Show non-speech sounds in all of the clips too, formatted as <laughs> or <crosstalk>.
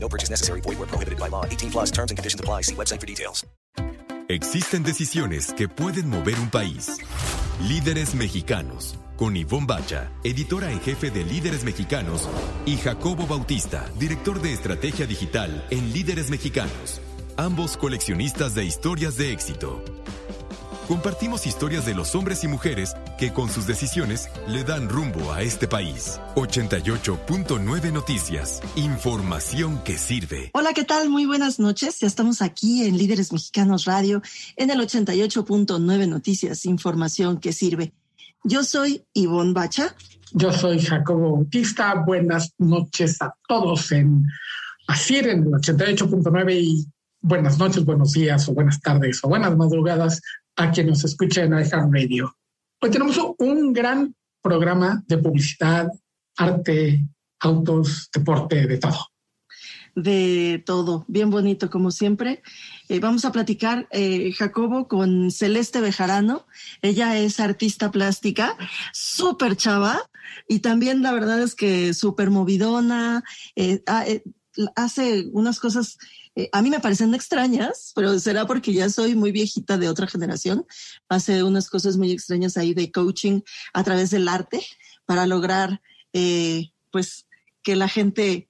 No purchase necessary. Void where prohibited by law. 18 plus terms and conditions apply. See website for details. Existen decisiones que pueden mover un país. Líderes mexicanos. Con Ivonne Bacha, editora en jefe de Líderes Mexicanos, y Jacobo Bautista, director de estrategia digital en Líderes Mexicanos. Ambos coleccionistas de historias de éxito. Compartimos historias de los hombres y mujeres que con sus decisiones le dan rumbo a este país. 88.9 Noticias. Información que sirve. Hola, ¿qué tal? Muy buenas noches. Ya estamos aquí en Líderes Mexicanos Radio en el 88.9 Noticias. Información que sirve. Yo soy Ivonne Bacha. Yo soy Jacobo Bautista. Buenas noches a todos en ASIR en el 88.9 y buenas noches, buenos días o buenas tardes o buenas madrugadas a quien nos escucha en Radio. Hoy tenemos un gran programa de publicidad, arte, autos, deporte, de todo. De todo, bien bonito como siempre. Eh, vamos a platicar, eh, Jacobo, con Celeste Bejarano. Ella es artista plástica, súper chava y también la verdad es que súper movidona. Eh, hace unas cosas eh, a mí me parecen extrañas, pero será porque ya soy muy viejita de otra generación. Hace unas cosas muy extrañas ahí de coaching a través del arte para lograr, eh, pues, que la gente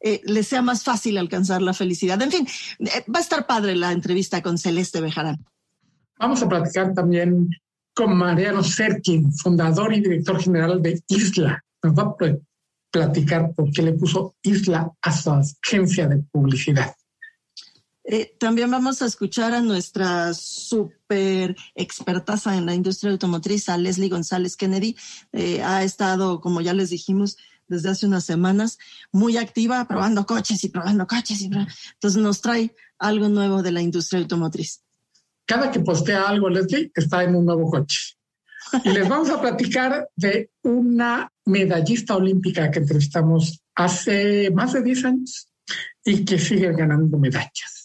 eh, le sea más fácil alcanzar la felicidad. En fin, va a estar padre la entrevista con Celeste Bejarán. Vamos a platicar también con Mariano Serkin, fundador y director general de Isla. Nos va a platicar por qué le puso Isla a su agencia de publicidad. Eh, también vamos a escuchar a nuestra súper expertaza en la industria automotriz, a Leslie González Kennedy. Eh, ha estado, como ya les dijimos, desde hace unas semanas, muy activa, probando coches y probando coches. Y Entonces nos trae algo nuevo de la industria automotriz. Cada que postea algo, Leslie, está en un nuevo coche. Y les vamos a platicar de una medallista olímpica que entrevistamos hace más de 10 años y que sigue ganando medallas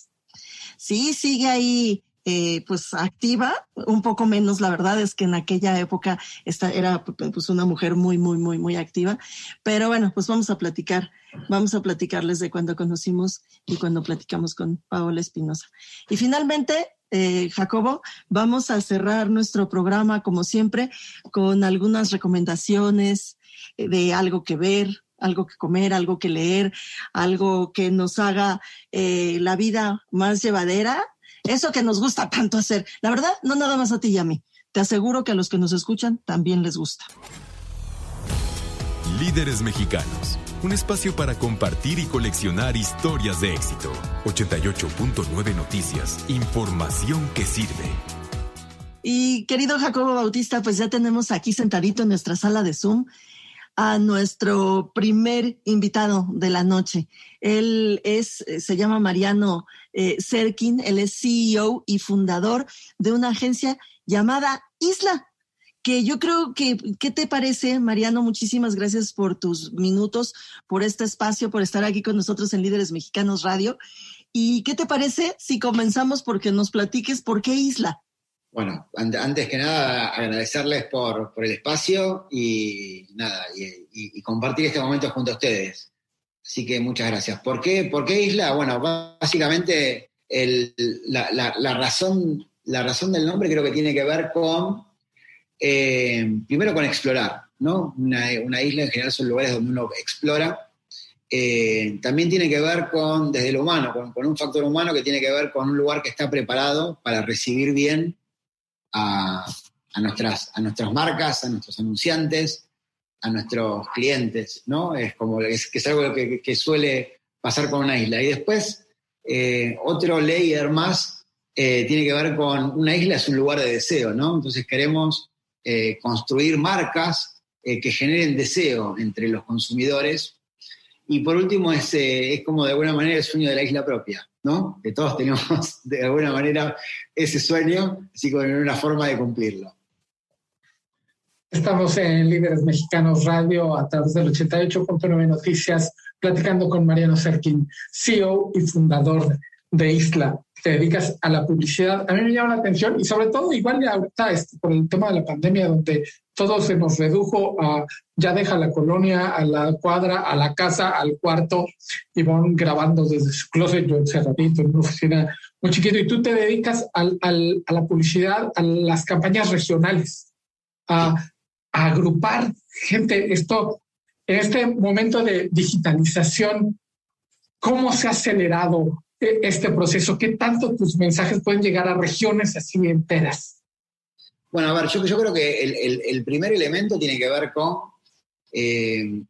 sí sigue ahí eh, pues activa, un poco menos, la verdad es que en aquella época esta era pues una mujer muy, muy, muy, muy activa, pero bueno, pues vamos a platicar, vamos a platicarles de cuando conocimos y cuando platicamos con Paola Espinosa. Y finalmente, eh, Jacobo, vamos a cerrar nuestro programa como siempre con algunas recomendaciones eh, de algo que ver, algo que comer, algo que leer, algo que nos haga eh, la vida más llevadera, eso que nos gusta tanto hacer. La verdad, no nada más a ti y a mí. Te aseguro que a los que nos escuchan también les gusta. Líderes Mexicanos, un espacio para compartir y coleccionar historias de éxito. 88.9 Noticias, información que sirve. Y querido Jacobo Bautista, pues ya tenemos aquí sentadito en nuestra sala de Zoom a nuestro primer invitado de la noche. Él es, eh, se llama Mariano eh, Serkin, él es CEO y fundador de una agencia llamada Isla, que yo creo que, ¿qué te parece, Mariano? Muchísimas gracias por tus minutos, por este espacio, por estar aquí con nosotros en Líderes Mexicanos Radio. ¿Y qué te parece si comenzamos porque nos platiques por qué Isla? Bueno, antes que nada, agradecerles por, el espacio y nada, y, compartir este momento junto a ustedes. Así que muchas gracias. ¿Por qué, ¿Por qué Isla? Bueno, básicamente la, razón, la razón del nombre creo que tiene que ver con, eh, primero con explorar, ¿no? Una, isla en general son lugares donde uno explora. Eh, también tiene que ver con, desde lo humano, con, con un factor humano que tiene que ver con un lugar que está preparado para recibir bien a, nuestras, a nuestras marcas, a nuestros anunciantes, a nuestros clientes, ¿no? Es como es, que es algo que, suele pasar con una isla. Y después, eh, otro layer más eh, tiene que ver con una isla es un lugar de deseo, ¿no? Entonces queremos eh, construir marcas que generen deseo entre los consumidores. Y por último, es, es como de alguna manera el sueño de la isla propia, ¿no? Que todos tenemos <laughs> de alguna manera ese sueño, así como una forma de cumplirlo. Estamos en Líderes Mexicanos Radio a través del 88.9 Noticias, platicando con Mariano Serkin, CEO y fundador de Isla. Te dedicas a la publicidad. A mí me llama la atención y sobre todo igual ya ahorita este, por el tema de la pandemia donde todo se nos redujo a ya deja la colonia, a la cuadra, a la casa, al cuarto y van grabando desde su closet, yo encerradito en una oficina muy chiquito y tú te dedicas al, al, a la publicidad, a las campañas regionales, a agrupar gente. Esto, en este momento de digitalización, ¿cómo se ha acelerado este proceso? ¿Qué tanto tus mensajes pueden llegar a regiones así enteras? Bueno, a ver, yo, creo que el, primer elemento tiene que ver con, eh,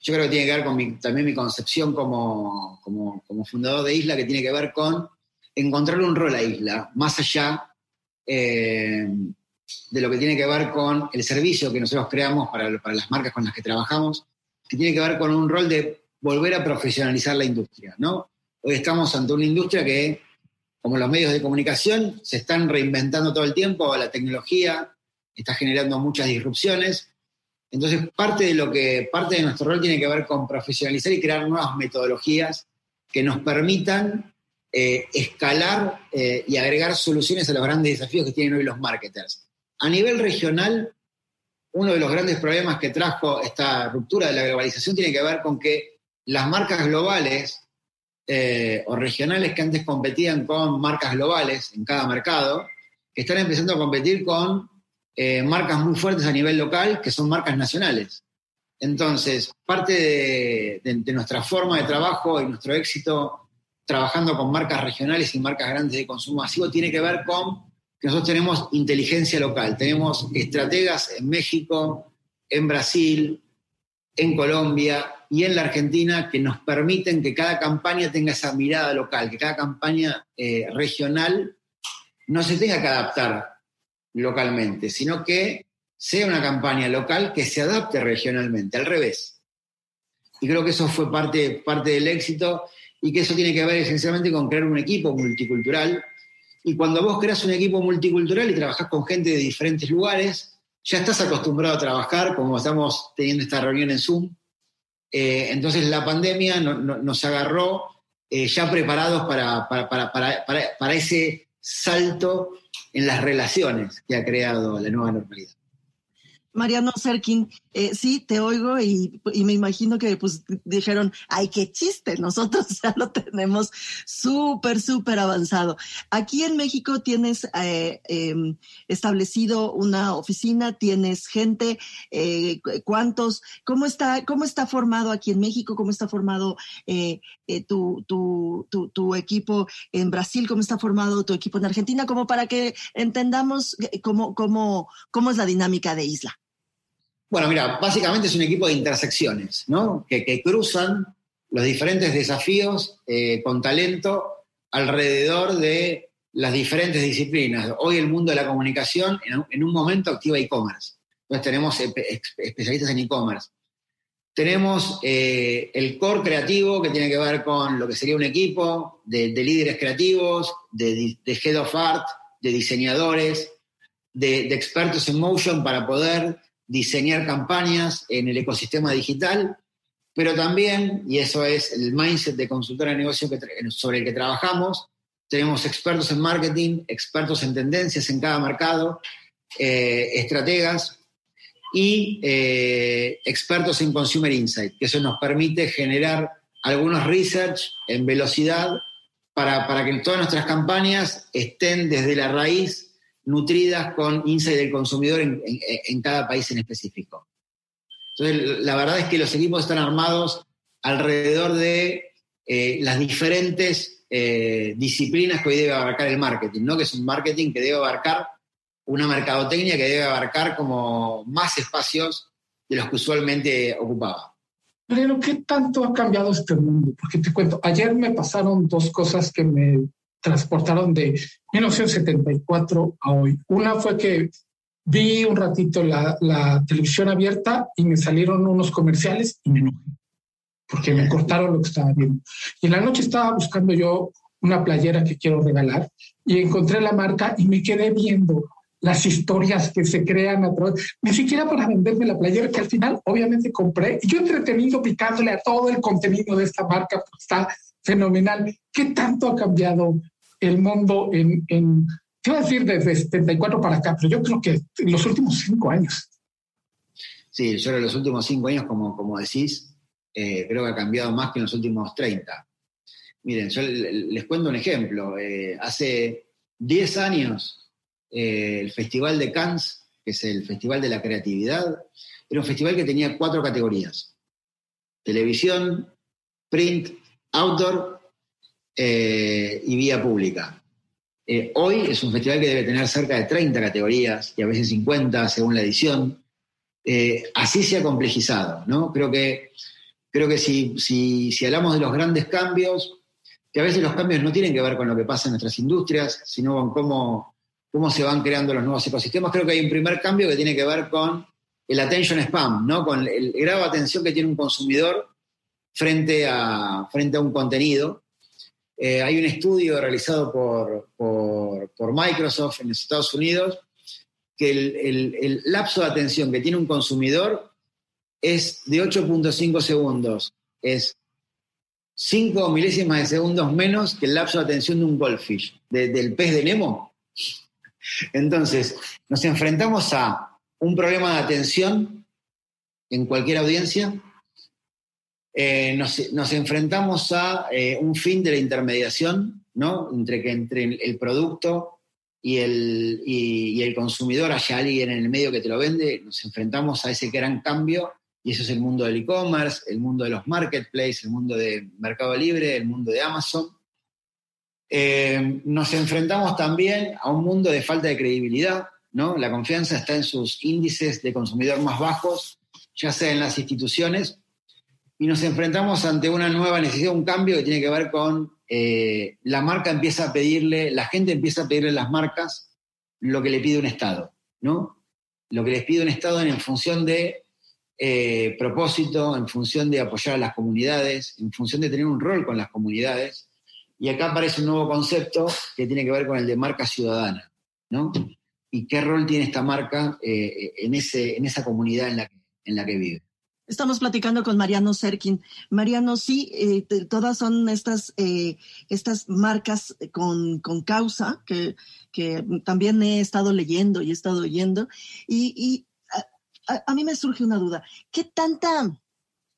yo creo que tiene que ver con mi, también mi concepción como, como, fundador de Isla, que tiene que ver con encontrar un rol a Isla, más allá eh, de lo que tiene que ver con el servicio que nosotros creamos para, para, las marcas con las que trabajamos, que tiene que ver con un rol de volver a profesionalizar la industria. ¿no? Hoy estamos ante una industria que, como los medios de comunicación, se están reinventando todo el tiempo, la tecnología está generando muchas disrupciones. Entonces, parte de, lo que, parte de nuestro rol tiene que ver con profesionalizar y crear nuevas metodologías que nos permitan eh, escalar eh, y agregar soluciones a los grandes desafíos que tienen hoy los marketers. A nivel regional, uno de los grandes problemas que trajo esta ruptura de la globalización tiene que ver con que las marcas globales eh, o regionales que antes competían con marcas globales en cada mercado, están empezando a competir con eh, marcas muy fuertes a nivel local, que son marcas nacionales. Entonces, parte de, de, nuestra forma de trabajo y nuestro éxito trabajando con marcas regionales y marcas grandes de consumo masivo tiene que ver con nosotros tenemos inteligencia local, tenemos estrategas en México, en Brasil, en Colombia y en la Argentina que nos permiten que cada campaña tenga esa mirada local, que cada campaña eh, regional no se tenga que adaptar localmente, sino que sea una campaña local que se adapte regionalmente, al revés. Y creo que eso fue parte, parte del éxito y que eso tiene que ver esencialmente con crear un equipo multicultural y cuando vos creas un equipo multicultural y trabajás con gente de diferentes lugares, ya estás acostumbrado a trabajar, como estamos teniendo esta reunión en Zoom. Eh, entonces la pandemia nos agarró eh, ya preparados para, para, para ese salto en las relaciones que ha creado la nueva normalidad. Mariano Serkin, eh, sí, te oigo y, me imagino que pues dijeron, ay, qué chiste, nosotros <laughs> ya lo tenemos súper, súper avanzado. Aquí en México tienes eh, em, establecido una oficina, tienes gente, eh, ¿cuántos? ¿Cómo está, ¿Cómo está formado aquí en México? ¿Cómo está formado tu, tu, tu, tu, equipo en Brasil? ¿Cómo está formado tu equipo en Argentina? Como para que entendamos cómo es la dinámica de Isla. Bueno, mira, básicamente es un equipo de intersecciones, ¿no? Que, cruzan los diferentes desafíos eh, con talento alrededor de las diferentes disciplinas. Hoy el mundo de la comunicación en un, momento activa e-commerce. Entonces tenemos especialistas en e-commerce. Tenemos eh, el core creativo que tiene que ver con lo que sería un equipo de, líderes creativos, de, head of art, de diseñadores, de, de expertos en motion para poder diseñar campañas en el ecosistema digital, pero también, y eso es el mindset de consultora de negocio sobre el que trabajamos, tenemos expertos en marketing, expertos en tendencias en cada mercado, eh, estrategas y eh, expertos en consumer insight, que eso nos permite generar algunos research en velocidad para, para que todas nuestras campañas estén desde la raíz nutridas con insight del consumidor en, cada país en específico. Entonces, la verdad es que los equipos están armados alrededor de eh, las diferentes eh, disciplinas que hoy debe abarcar el marketing, ¿no? que es un marketing que debe abarcar una mercadotecnia que debe abarcar como más espacios de los que usualmente ocupaba. Pero, ¿qué tanto ha cambiado este mundo? Porque te cuento, ayer me pasaron dos cosas que me transportaron de 1974 a hoy. Una fue que vi un ratito la, la, televisión abierta y me salieron unos comerciales y me enojé porque me cortaron lo que estaba viendo. Y en la noche estaba buscando yo una playera que quiero regalar y encontré la marca y me quedé viendo las historias que se crean a través, ni siquiera para venderme la playera que al final obviamente compré y yo entretenido picándole a todo el contenido de esta marca, pues está fenomenal. ¿Qué tanto ha cambiado el mundo en, te iba a decir desde 74 para acá, pero yo creo que en los últimos cinco años. Sí, yo en los últimos cinco años, como, como decís, eh, creo que ha cambiado más que en los últimos 30. Miren, yo les cuento un ejemplo. Eh, hace 10 años, eh, el Festival de Cannes, que es el Festival de la Creatividad, era un festival que tenía cuatro categorías. Televisión, print, outdoor y vía pública. hoy es un festival que debe tener cerca de 30 categorías y a veces 50 según la edición. así se ha complejizado, ¿no? Creo que, creo que si, si, si hablamos de los grandes cambios, que a veces los cambios no tienen que ver con lo que pasa en nuestras industrias, sino con cómo, cómo se van creando los nuevos ecosistemas. Creo que hay un primer cambio que tiene que ver con el attention spam, ¿no? con el grado de atención que tiene un consumidor frente a, frente a un contenido. Eh, hay un estudio realizado por, Microsoft en los Estados Unidos que el, el lapso de atención que tiene un consumidor es de 8.5 segundos. Es 5 milésimas de segundos menos que el lapso de atención de un goldfish, del pez de Nemo. <laughs> Entonces, nos enfrentamos a un problema de atención en cualquier audiencia, eh, nos, enfrentamos a eh, un fin de la intermediación, ¿no? Entre que entre el producto y el, y el consumidor haya alguien en el medio que te lo vende, nos enfrentamos a ese gran cambio y eso es el mundo del e-commerce, el mundo de los marketplaces, el mundo de Mercado Libre, el mundo de Amazon. Eh, nos enfrentamos también a un mundo de falta de credibilidad, ¿no? La confianza está en sus índices de consumidor más bajos, ya sea en las instituciones, y nos enfrentamos ante una nueva necesidad, un cambio que tiene que ver con eh, la marca empieza a pedirle, la gente empieza a pedirle a las marcas lo que le pide un Estado, ¿no? Lo que les pide un Estado en función de eh, propósito, en función de apoyar a las comunidades, en función de tener un rol con las comunidades. Y acá aparece un nuevo concepto que tiene que ver con el de marca ciudadana, ¿no? Y qué rol tiene esta marca eh, en, ese, en esa comunidad en la en la que vive. Estamos platicando con Mariano Serkin. Mariano, sí, eh, todas son estas, estas marcas con, con causa que, que, también he estado leyendo y he estado oyendo. Y, y a, mí me surge una duda. ¿Qué tanta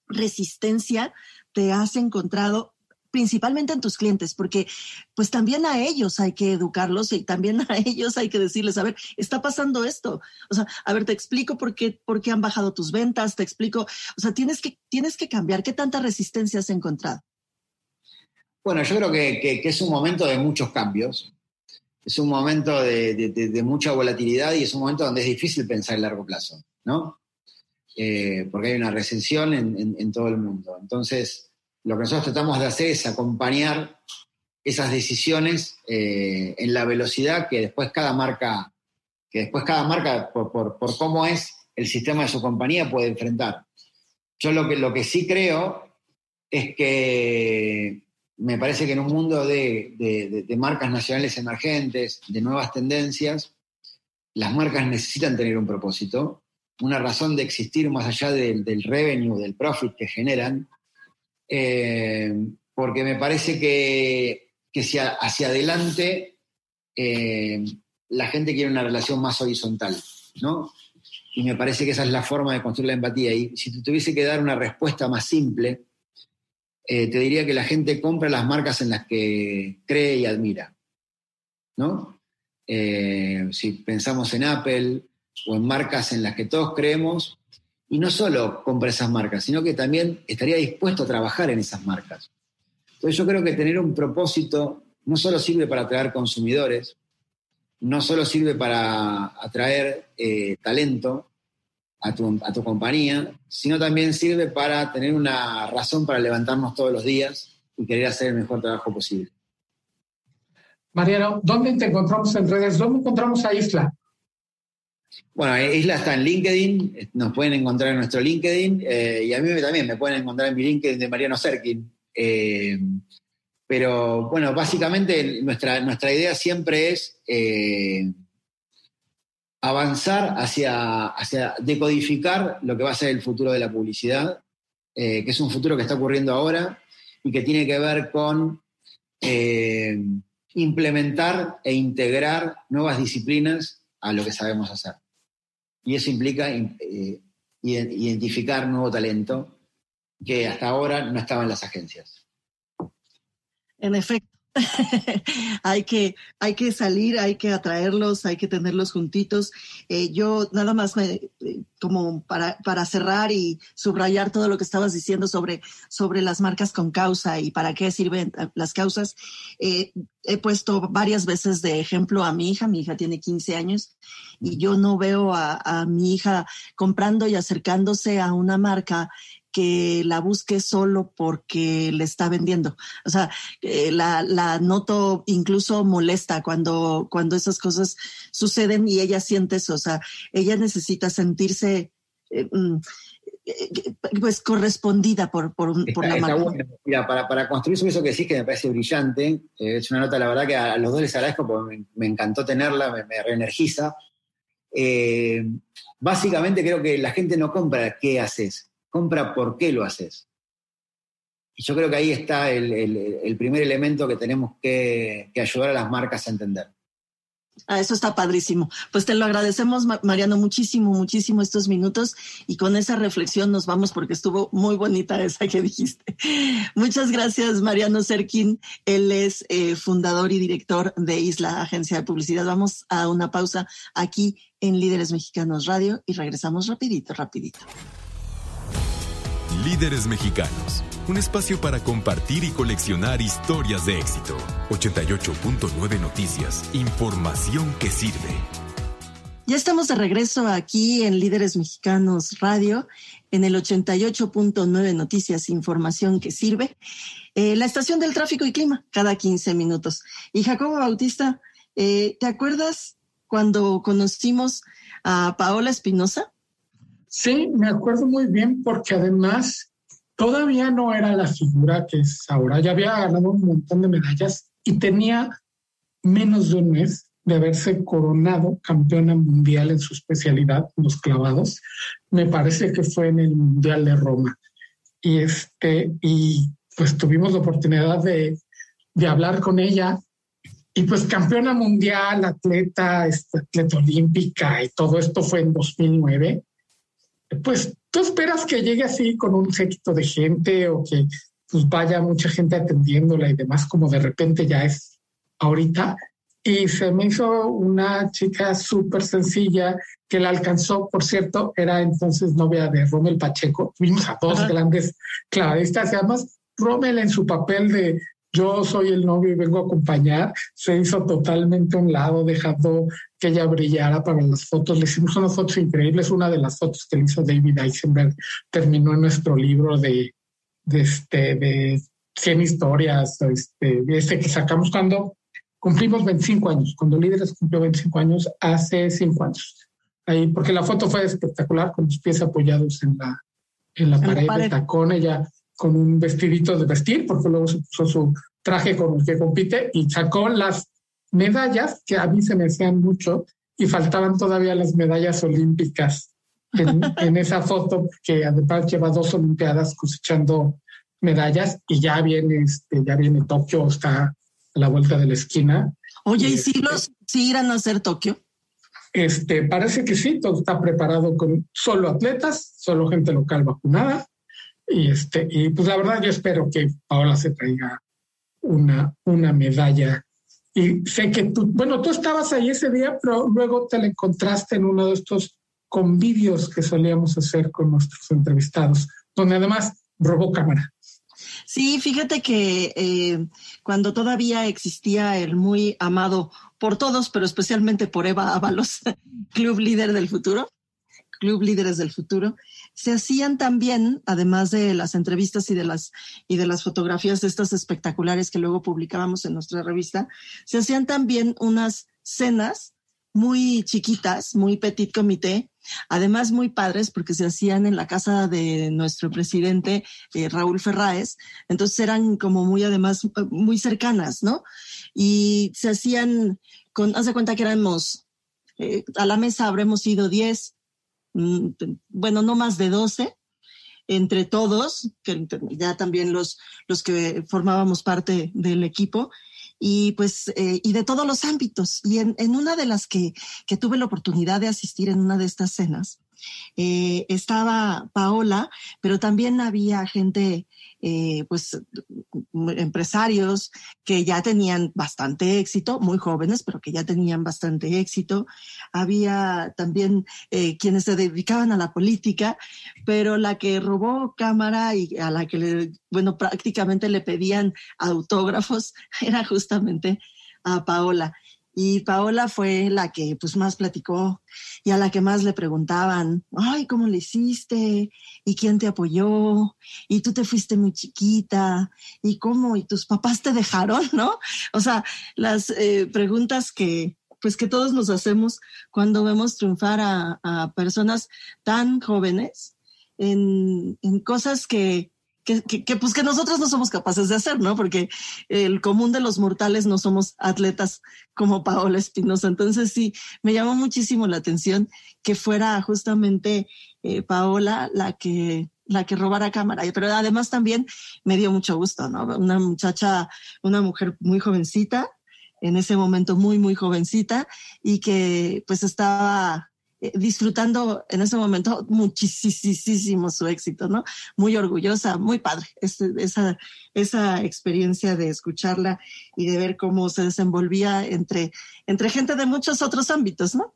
resistencia te has encontrado principalmente en tus clientes, porque pues también a ellos hay que educarlos y también a ellos hay que decirles, a ver, está pasando esto. O sea, a ver, te explico por qué, por qué han bajado tus ventas, te explico, o sea, tienes que, tienes que cambiar. ¿Qué tanta resistencia has encontrado? Bueno, yo creo que, es un momento de muchos cambios, es un momento de, mucha volatilidad y es un momento donde es difícil pensar en largo plazo. ¿no? Eh, porque hay una recesión en, todo el mundo. Entonces, lo que nosotros tratamos de hacer es acompañar esas decisiones eh, en la velocidad que después cada marca, que después cada marca, por, cómo es el sistema de su compañía, puede enfrentar. Yo lo que, lo que sí creo es que me parece que en un mundo de marcas nacionales emergentes, de nuevas tendencias, las marcas necesitan tener un propósito una razón de existir más allá del, revenue, del profit que generan, eh, porque me parece que, que hacia, adelante eh, la gente quiere una relación más horizontal, ¿no? Y me parece que esa es la forma de construir la empatía. Y si tuviese que dar una respuesta más simple, eh, te diría que la gente compra las marcas en las que cree y admira, ¿no? si pensamos en Apple, o en marcas en las que todos creemos, y no solo compra esas marcas, sino que también estaría dispuesto a trabajar en esas marcas. Entonces yo creo que tener un propósito no solo sirve para atraer consumidores, no solo sirve para atraer eh, talento a tu, a tu compañía, sino también sirve para tener una razón para levantarnos todos los días y querer hacer el mejor trabajo posible. Mariano, ¿dónde te encontramos en redes? ¿Dónde encontramos a Isla? Bueno, Isla está en LinkedIn, nos pueden encontrar en nuestro LinkedIn eh, y a mí también me pueden encontrar en mi LinkedIn de Mariano Serkin. Eh, Pero bueno, básicamente nuestra, nuestra idea siempre es eh, avanzar hacia, hacia decodificar lo que va a ser el futuro de la publicidad, eh, que es un futuro que está ocurriendo ahora y que tiene que ver con eh, implementar e integrar nuevas disciplinas a lo que sabemos hacer. Y eso implica eh, identificar nuevo talento que hasta ahora no estaba en las agencias. En efecto. <laughs> hay, que, hay que salir, hay que atraerlos, hay que tenerlos juntitos. Eh, yo nada más me, eh, como para, para cerrar y subrayar todo lo que estabas diciendo sobre, sobre las marcas con causa y para qué sirven eh, las causas. he puesto varias veces de ejemplo a mi hija, mi hija tiene 15 años y yo no veo a, a mi hija comprando y acercándose a una marca que la busque solo porque le está vendiendo. O sea, eh, la, la, noto incluso molesta cuando, cuando esas cosas suceden y ella siente eso. O sea, ella necesita sentirse eh, mm, eh, pues correspondida por, por, por la marca. Mira, para, para, construir eso que decís que me parece brillante, es una nota, la verdad, que a, los dos les agradezco porque me, me encantó tenerla, me, me reenergiza. básicamente creo que la gente no compra qué haces, compra por qué lo haces. Y yo creo que ahí está el, primer elemento que tenemos que, ayudar a las marcas a entender. Ah, eso está padrísimo. Pues te lo agradecemos, Mariano, muchísimo, muchísimo estos minutos y con esa reflexión nos vamos porque estuvo muy bonita esa que dijiste. <laughs> Muchas gracias, Mariano Serkin. Él es eh, fundador y director de Isla Agencia de Publicidad. Vamos a una pausa aquí en Líderes Mexicanos Radio y regresamos rapidito, rapidito. Líderes Mexicanos, un espacio para compartir y coleccionar historias de éxito. 88.9 Noticias, información que sirve. Ya estamos de regreso aquí en Líderes Mexicanos Radio, en el 88.9 Noticias, información que sirve. Eh, la estación del tráfico y clima, cada 15 minutos. Y Jacobo Bautista, eh, ¿te acuerdas cuando conocimos a Paola Espinosa? Sí, me acuerdo muy bien porque además todavía no era la figura que es ahora. Ya había ganado un montón de medallas y tenía menos de un mes de haberse coronado campeona mundial en su especialidad, los clavados. Me parece que fue en el Mundial de Roma. Y este, y pues tuvimos la oportunidad de, de hablar con ella. Y pues campeona mundial, atleta, este, atleta olímpica y todo esto fue en 2009 pues tú esperas que llegue así con un séquito de gente o que pues vaya mucha gente atendiéndola y demás, como de repente ya es ahorita. Y se me hizo una chica súper sencilla que la alcanzó, por cierto, era entonces novia de Rommel Pacheco. Vimos a dos grandes clavadistas y además Rommel en su papel de yo soy el novio y vengo a acompañar, se hizo totalmente a un lado, dejando que ella brillara para las fotos. Le hicimos unas fotos increíbles. Una de las fotos que le hizo David Eisenberg terminó en nuestro libro de, de, este, de 100 historias, este, este que sacamos cuando cumplimos 25 años, cuando Líderes cumplió 25 años, hace 5 años. Ahí, porque la foto fue espectacular, con los pies apoyados en la, en la, pared, de tacón, ella con un vestidito de vestir, porque luego se puso su traje con el que compite y sacó las medallas que a mí se me hacían mucho y faltaban todavía las medallas olímpicas <laughs> en, esa foto que además lleva dos olimpiadas cosechando medallas y ya viene este, ya viene Tokio está a la vuelta de la esquina. Oye y, si este, los si irán a hacer Tokio este parece que sí todo está preparado con solo atletas solo gente local vacunada y este y pues la verdad yo espero que Paola se traiga una una medalla y sé que tú, bueno, tú estabas ahí ese día, pero luego te la encontraste en uno de estos convivios que solíamos hacer con nuestros entrevistados, donde además robó cámara. Sí, fíjate que eh, cuando todavía existía el muy amado por todos, pero especialmente por Eva Ábalos, <laughs> Club Líder del Futuro, Club Líderes del Futuro, se hacían también, además de las entrevistas y de las, y de las fotografías de estas espectaculares que luego publicábamos en nuestra revista, se hacían también unas cenas muy chiquitas, muy petit comité, además muy padres porque se hacían en la casa de nuestro presidente eh, Raúl Ferráez, entonces eran como muy además muy cercanas, ¿no? Y se hacían con, haz de cuenta que éramos, eh, a la mesa habremos ido 10, mm, bueno, no más de 12, entre todos, que ya también los, los que formábamos parte del equipo, y pues, eh, y de todos los ámbitos. Y en, en una de las que, que, tuve la oportunidad de asistir en una de estas cenas, eh, estaba Paola, pero también había gente eh, pues empresarios que ya tenían bastante éxito, muy jóvenes, pero que ya tenían bastante éxito. Había también eh, quienes se dedicaban a la política, pero la que robó cámara y a la que, le, bueno, prácticamente le pedían autógrafos <laughs> era justamente a Paola. Y Paola fue la que pues más platicó y a la que más le preguntaban, ay, ¿cómo le hiciste? ¿Y quién te apoyó? ¿Y tú te fuiste muy chiquita? ¿Y cómo? ¿Y tus papás te dejaron? <laughs> ¿No? O sea, las eh, preguntas que pues que todos nos hacemos cuando vemos triunfar a, a personas tan jóvenes en, en cosas que, que, pues que nosotros no somos capaces de hacer, ¿no? Porque el común de los mortales no somos atletas como Paola Espinosa. Entonces sí, me llamó muchísimo la atención que fuera justamente eh, Paola la que la que robara cámara, pero además también me dio mucho gusto, ¿no? Una muchacha, una mujer muy jovencita, en ese momento muy, muy jovencita, y que pues estaba disfrutando en ese momento muchísimo su éxito, ¿no? Muy orgullosa, muy padre, este, esa, esa experiencia de escucharla y de ver cómo se desenvolvía entre, entre gente de muchos otros ámbitos, ¿no?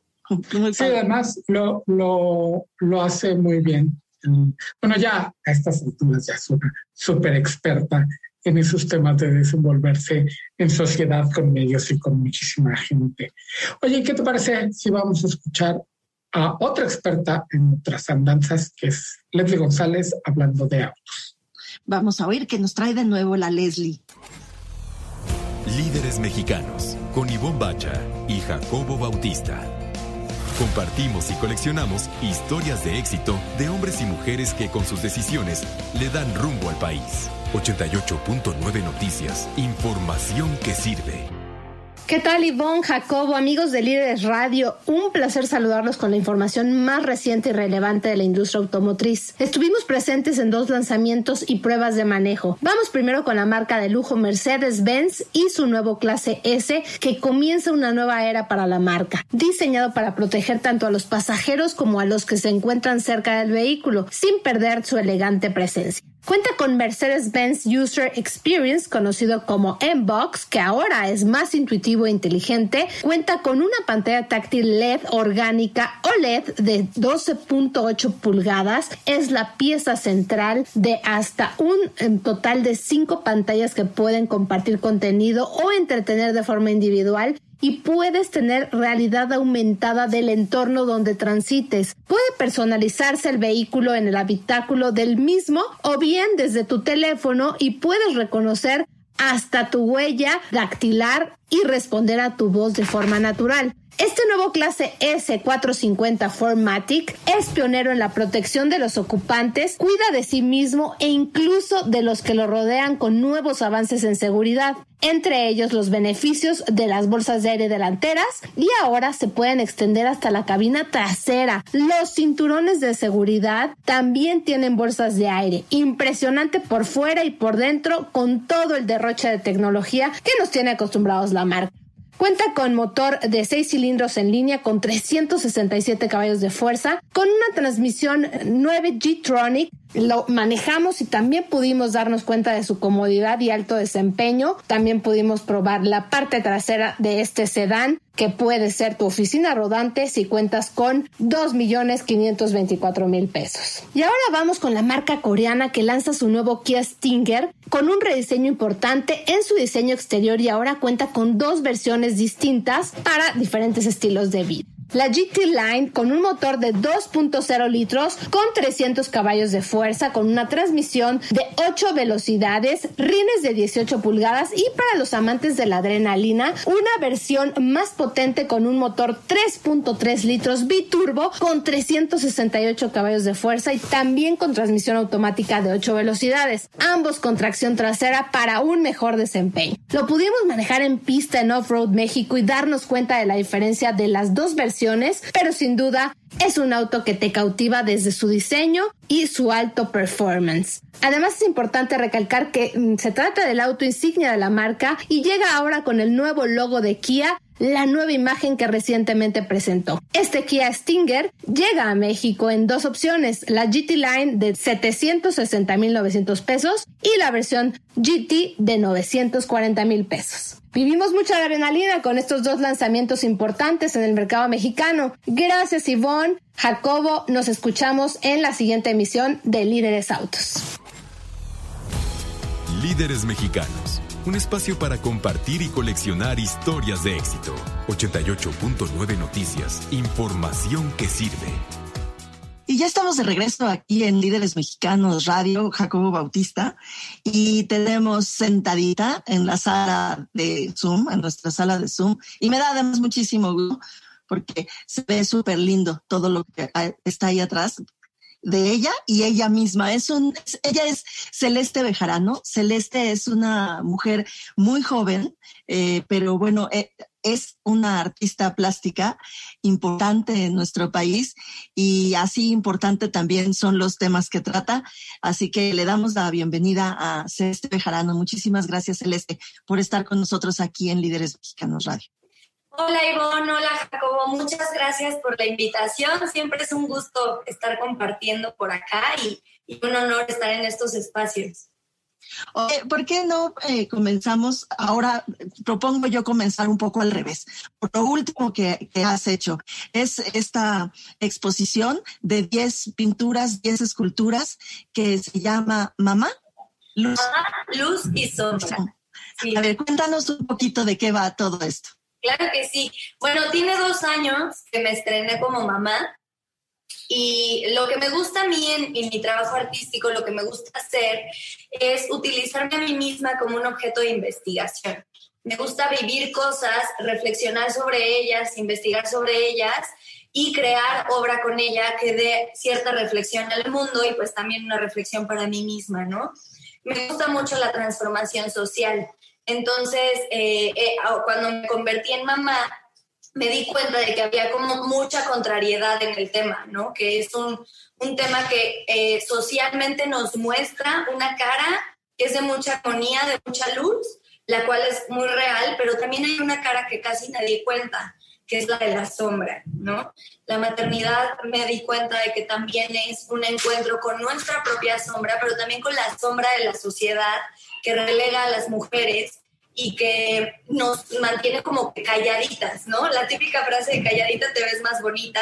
sí, además lo, lo, lo hace muy bien. Bueno, ya a estas alturas ya es una súper experta en esos temas de desenvolverse en sociedad con medios y con muchísima gente. Oye, ¿qué te parece si vamos a escuchar a otra experta en otras andanzas, que es Leslie González, hablando de autos. Vamos a oír que nos trae de nuevo la Leslie. Líderes mexicanos, con Ivonne Bacha y Jacobo Bautista. Compartimos y coleccionamos historias de éxito de hombres y mujeres que con sus decisiones le dan rumbo al país. 88.9 Noticias, información que sirve. ¿Qué tal, Ivonne, Jacobo, amigos de Líderes Radio? Un placer saludarlos con la información más reciente y relevante de la industria automotriz. Estuvimos presentes en dos lanzamientos y pruebas de manejo. Vamos primero con la marca de lujo Mercedes-Benz y su nuevo clase S, que comienza una nueva era para la marca, diseñado para proteger tanto a los pasajeros como a los que se encuentran cerca del vehículo, sin perder su elegante presencia. Cuenta con Mercedes-Benz User Experience, conocido como M-Box, que ahora es más intuitivo e inteligente. Cuenta con una pantalla táctil LED orgánica OLED de 12.8 pulgadas. Es la pieza central de hasta un total de cinco pantallas que pueden compartir contenido o entretener de forma individual y puedes tener realidad aumentada del entorno donde transites. Puede personalizarse el vehículo en el habitáculo del mismo o bien desde tu teléfono y puedes reconocer hasta tu huella dactilar y responder a tu voz de forma natural. Este nuevo clase S450 Formatic es pionero en la protección de los ocupantes, cuida de sí mismo e incluso de los que lo rodean con nuevos avances en seguridad, entre ellos los beneficios de las bolsas de aire delanteras y ahora se pueden extender hasta la cabina trasera. Los cinturones de seguridad también tienen bolsas de aire, impresionante por fuera y por dentro con todo el derroche de tecnología que nos tiene acostumbrados la marca. Cuenta con motor de 6 cilindros en línea con 367 caballos de fuerza, con una transmisión 9 G-Tronic lo manejamos y también pudimos darnos cuenta de su comodidad y alto desempeño. También pudimos probar la parte trasera de este sedán que puede ser tu oficina rodante si cuentas con 2.524.000 pesos. Y ahora vamos con la marca coreana que lanza su nuevo Kia Stinger con un rediseño importante en su diseño exterior y ahora cuenta con dos versiones distintas para diferentes estilos de vida. La GT Line con un motor de 2.0 litros con 300 caballos de fuerza, con una transmisión de 8 velocidades, rines de 18 pulgadas y para los amantes de la adrenalina, una versión más potente con un motor 3.3 litros biturbo con 368 caballos de fuerza y también con transmisión automática de 8 velocidades, ambos con tracción trasera para un mejor desempeño. Lo pudimos manejar en pista en Off-Road México y darnos cuenta de la diferencia de las dos versiones, pero sin duda es un auto que te cautiva desde su diseño y su alto performance. Además es importante recalcar que mm, se trata del auto insignia de la marca y llega ahora con el nuevo logo de Kia la nueva imagen que recientemente presentó. Este Kia Stinger llega a México en dos opciones, la GT Line de 760.900 pesos y la versión GT de 940 mil pesos. Vivimos mucha adrenalina con estos dos lanzamientos importantes en el mercado mexicano. Gracias Ivonne, Jacobo, nos escuchamos en la siguiente emisión de Líderes Autos. Líderes Mexicanos un espacio para compartir y coleccionar historias de éxito. 88.9 Noticias, información que sirve. Y ya estamos de regreso aquí en Líderes Mexicanos Radio, Jacobo Bautista, y tenemos sentadita en la sala de Zoom, en nuestra sala de Zoom, y me da además muchísimo gusto porque se ve súper lindo todo lo que está ahí atrás de ella y ella misma. Es un, ella es Celeste Bejarano. Celeste es una mujer muy joven, eh, pero bueno, eh, es una artista plástica importante en nuestro país y así importante también son los temas que trata. Así que le damos la bienvenida a Celeste Bejarano. Muchísimas gracias, Celeste, por estar con nosotros aquí en Líderes Mexicanos Radio. Hola Ivonne, hola Jacobo, muchas gracias por la invitación. Siempre es un gusto estar compartiendo por acá y, un honor estar en estos espacios. ¿Por qué no eh, comenzamos? Ahora propongo yo comenzar un poco al revés. Por lo último que, has hecho es esta exposición de 10 pinturas, 10 esculturas que se llama Mamá, Luz. Luz y Sombra. A ver, cuéntanos un poquito de qué va todo esto. Claro que sí. Bueno, tiene dos años que me estrené como mamá y lo que me gusta a mí en, mi trabajo artístico, lo que me gusta hacer es utilizarme a mí misma como un objeto de investigación. Me gusta vivir cosas, reflexionar sobre ellas, investigar sobre ellas y crear obra con ella que dé cierta reflexión al mundo y pues también una reflexión para mí misma, ¿no? Me gusta mucho la transformación social. Entonces, eh, eh, cuando me convertí en mamá, me di cuenta de que había como mucha contrariedad en el tema, ¿no? Que es un, tema que eh, socialmente nos muestra una cara que es de mucha agonía, de mucha luz, la cual es muy real, pero también hay una cara que casi nadie cuenta, que es la de la sombra, ¿no? La maternidad me di cuenta de que también es un encuentro con nuestra propia sombra, pero también con la sombra de la sociedad que relega a las mujeres y que nos mantiene como calladitas, ¿no? La típica frase de calladita te ves más bonita,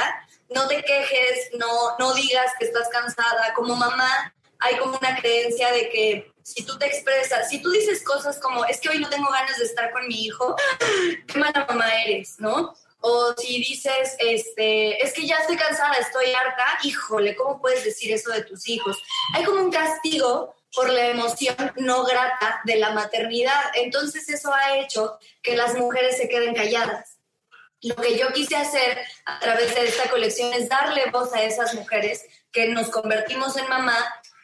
no te quejes, no, no digas que estás cansada. Como mamá hay como una creencia de que si tú te expresas, si tú dices cosas como, es que hoy no tengo ganas de estar con mi hijo, <gasps> qué mala mamá eres, ¿no? O si dices, este, es que ya estoy cansada, estoy harta, híjole, ¿cómo puedes decir eso de tus hijos? Hay como un castigo por la emoción no grata de la maternidad. Entonces eso ha hecho que las mujeres se queden calladas. Lo que yo quise hacer a través de esta colección es darle voz a esas mujeres que nos convertimos en mamá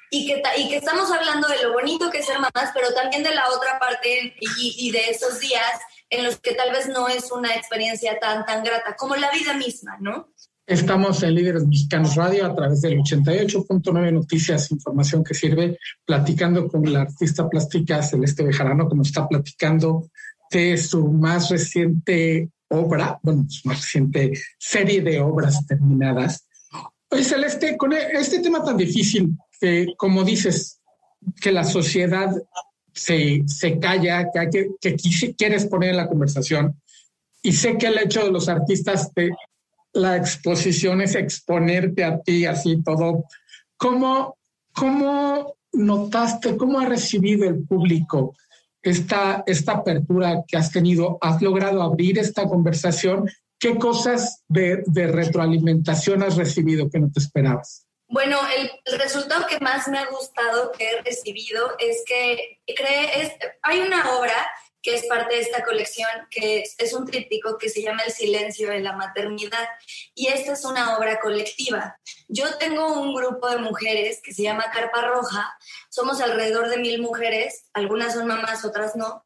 y que, y que estamos hablando de lo bonito que es ser mamás, pero también de la otra parte y, y de esos días en los que tal vez no es una experiencia tan, tan grata como la vida misma, ¿no? Estamos en Líderes Mexicanos Radio a través del 88.9 Noticias, información que sirve, platicando con la artista plástica Celeste Bejarano, que nos está platicando de su más reciente obra, bueno, su más reciente serie de obras terminadas. Oye, Celeste, con e, este tema tan difícil, que como dices, que la sociedad se, se calla, que, que, quieres poner en la conversación, y sé que el hecho de los artistas la exposición es exponerte a ti, así todo. ¿Cómo, cómo notaste, cómo ha recibido el público esta, esta apertura que has tenido? ¿Has logrado abrir esta conversación? ¿qué cosas de, de retroalimentación has recibido que no te esperabas? Bueno, el, resultado que más me ha gustado que he recibido es que cree, es, hay una obra que es parte de esta colección, que es, un tríptico que se llama El silencio de la maternidad. Y esta es una obra colectiva. Yo tengo un grupo de mujeres que se llama Carpa Roja. Somos alrededor de mil mujeres, algunas son mamás, otras no.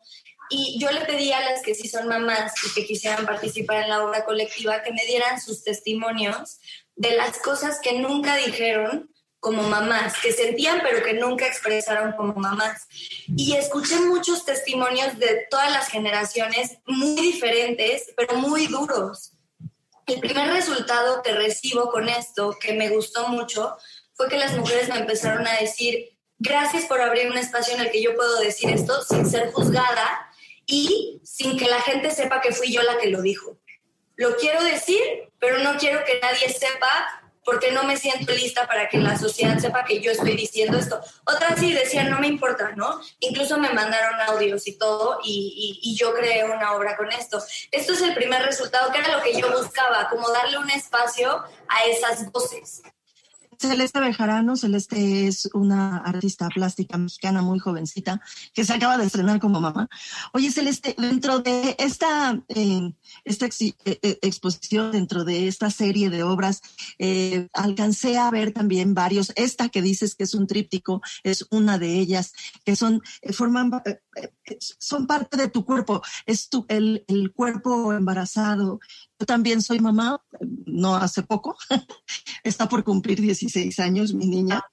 Y yo le pedí a las que sí son mamás y que quisieran participar en la obra colectiva que me dieran sus testimonios de las cosas que nunca dijeron como mamás, que sentían pero que nunca expresaron como mamás. Y escuché muchos testimonios de todas las generaciones muy diferentes, pero muy duros. El primer resultado que recibo con esto, que me gustó mucho, fue que las mujeres me empezaron a decir, gracias por abrir un espacio en el que yo puedo decir esto sin ser juzgada y sin que la gente sepa que fui yo la que lo dijo. Lo quiero decir, pero no quiero que nadie sepa porque no me siento lista para que la sociedad sepa que yo estoy diciendo esto. Otras sí decían, no me importa, ¿no? Incluso me mandaron audios y todo, y, y, yo creé una obra con esto. Esto es el primer resultado, que era lo que yo buscaba, como darle un espacio a esas voces. Celeste Bejarano. Celeste es una artista plástica mexicana muy jovencita que se acaba de estrenar como mamá. Oye, Celeste, dentro de esta, eh, esta ex, eh, exposición, dentro de esta serie de obras, eh, alcancé a ver también varios. Esta que dices que es un tríptico es una de ellas, que son, eh, forman, eh, son parte de tu cuerpo. Es tu, el, el cuerpo embarazado, yo también soy mamá, no hace poco, <laughs> está por cumplir 16 años mi niña.